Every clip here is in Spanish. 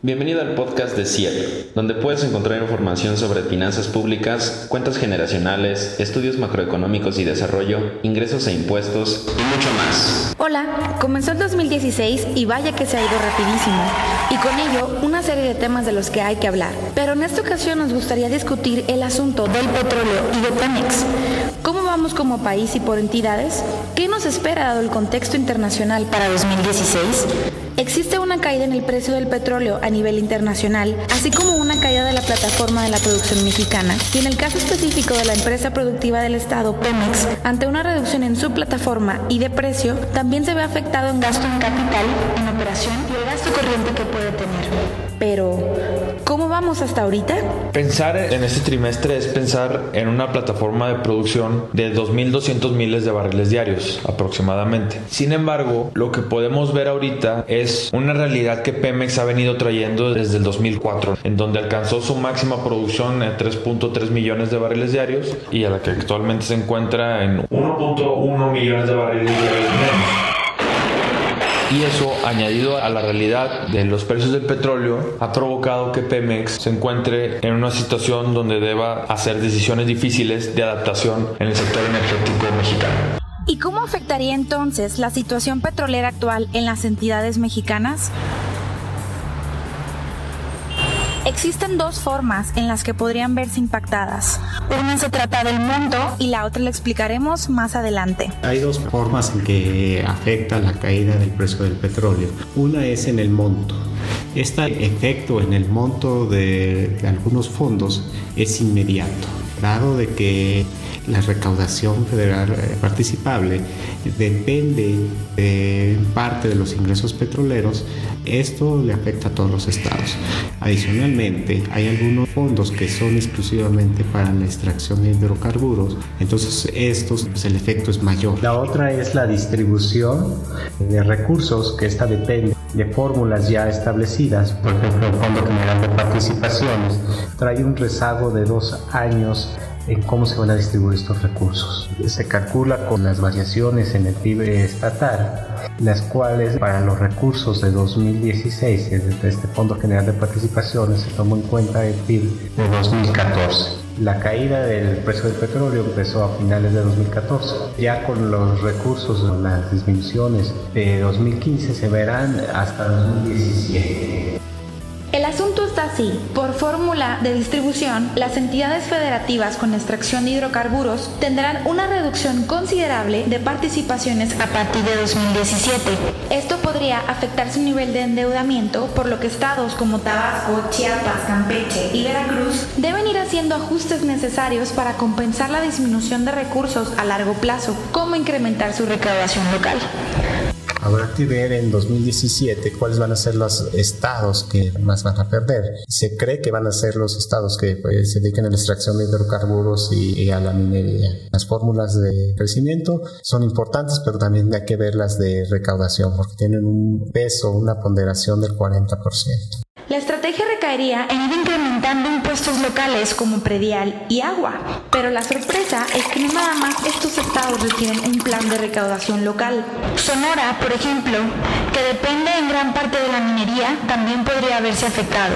Bienvenido al podcast de CIEP, donde puedes encontrar información sobre finanzas públicas, cuentas generacionales, estudios macroeconómicos y desarrollo, ingresos e impuestos y mucho más. Hola, comenzó el 2016 y vaya que se ha ido rapidísimo, y con ello una serie de temas de los que hay que hablar. Pero en esta ocasión nos gustaría discutir el asunto del petróleo y de Pemex. ¿Cómo vamos como país y por entidades? ¿Qué nos espera dado el contexto internacional para 2016? Existe una caída en el precio del petróleo a nivel internacional, así como una caída de la plataforma de la producción mexicana. Y en el caso específico de la empresa productiva del Estado, Pemex, ante una reducción en su plataforma y de precio, también se ve afectado en gasto en capital, en operación y el gasto corriente que puede tener. Pero, ¿cómo vamos hasta ahorita? Pensar en este trimestre es pensar en una plataforma de producción de 2.200 miles de barriles diarios aproximadamente. Sin embargo, lo que podemos ver ahorita es una realidad que Pemex ha venido trayendo desde el 2004, en donde alcanzó su máxima producción en 3.3 millones de barriles diarios y a la que actualmente se encuentra en 1.1 millones de barriles diarios. Y eso, añadido a la realidad de los precios del petróleo, ha provocado que Pemex se encuentre en una situación donde deba hacer decisiones difíciles de adaptación en el sector energético mexicano. ¿Y cómo afectaría entonces la situación petrolera actual en las entidades mexicanas? Existen dos formas en las que podrían verse impactadas. Una se trata del monto y la otra la explicaremos más adelante. Hay dos formas en que afecta la caída del precio del petróleo. Una es en el monto. Este efecto en el monto de, de algunos fondos es inmediato, dado de que la recaudación federal eh, participable depende de parte de los ingresos petroleros, esto le afecta a todos los estados. Adicionalmente, hay algunos fondos que son exclusivamente para la extracción de hidrocarburos, entonces estos, pues, el efecto es mayor. La otra es la distribución de recursos, que esta depende de fórmulas ya establecidas, por ejemplo, el Fondo General de Participaciones trae un rezago de dos años en cómo se van a distribuir estos recursos. Se calcula con las variaciones en el PIB estatal, las cuales para los recursos de 2016, desde este Fondo General de Participaciones, se tomó en cuenta el PIB de 2014. La caída del precio del petróleo empezó a finales de 2014. Ya con los recursos, las disminuciones de 2015 se verán hasta 2017. Por fórmula de distribución, las entidades federativas con extracción de hidrocarburos tendrán una reducción considerable de participaciones a partir de 2017. Esto podría afectar su nivel de endeudamiento, por lo que estados como Tabasco, Chiapas, Campeche y Veracruz deben ir haciendo ajustes necesarios para compensar la disminución de recursos a largo plazo, como incrementar su recaudación local. Habrá que ver en 2017 cuáles van a ser los estados que más van a perder. Se cree que van a ser los estados que pues, se dediquen a la extracción de hidrocarburos y, y, a la minería. Las fórmulas de crecimiento son importantes, pero también hay que ver las de recaudación porque tienen un peso, una ponderación del 40%. Recaería en ir incrementando impuestos locales como predial y agua, pero la sorpresa es que no nada más estos estados requieren un plan de recaudación local. Sonora, por ejemplo, que depende en gran parte de la minería, también podría haberse afectado.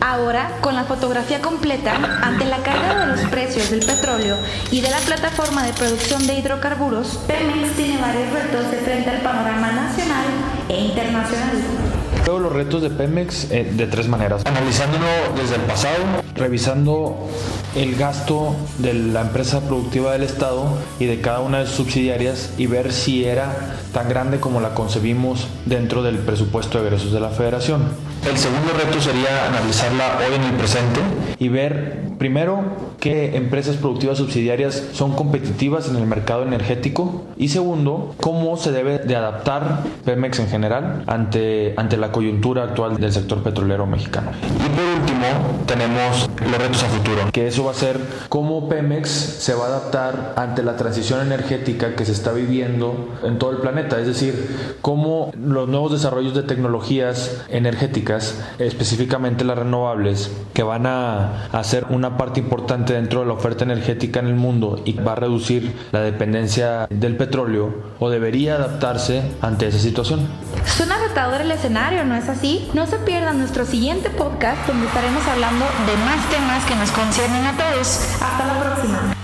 Ahora, con la fotografía completa, ante la caída de los precios del petróleo y de la plataforma de producción de hidrocarburos, Pemex tiene varios retos de frente al panorama nacional e internacional. Veo los retos de Pemex eh, de tres maneras. Analizándolo desde el pasado, revisando el gasto de la empresa productiva del Estado y de cada una de sus subsidiarias y ver si era tan grande como la concebimos dentro del presupuesto de egresos de la Federación. El segundo reto sería analizarla hoy en el presente y ver primero qué empresas productivas subsidiarias son competitivas en el mercado energético y segundo cómo se debe de adaptar Pemex en general ante, ante la coyuntura actual del sector petrolero mexicano. Y por último tenemos los retos a futuro, que eso va a ser cómo Pemex se va a adaptar ante la transición energética que se está viviendo en todo el planeta, es decir, cómo los nuevos desarrollos de tecnologías energéticas, específicamente las renovables, que van a hacer una parte importante dentro de la oferta energética en el mundo y va a reducir la dependencia del petróleo, o debería adaptarse ante esa situación. Suena retador el escenario, ¿no es así? No se pierdan nuestro siguiente podcast donde estaremos hablando de más temas que nos conciernen a todos. Hasta la próxima.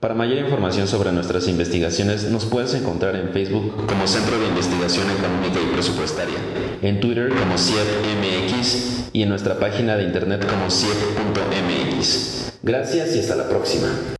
Para mayor información sobre nuestras investigaciones nos puedes encontrar en Facebook como Centro de Investigación Económica y Presupuestaria, en Twitter como CIEPMX y en nuestra página de internet como CIEP.mx. Gracias y hasta la próxima.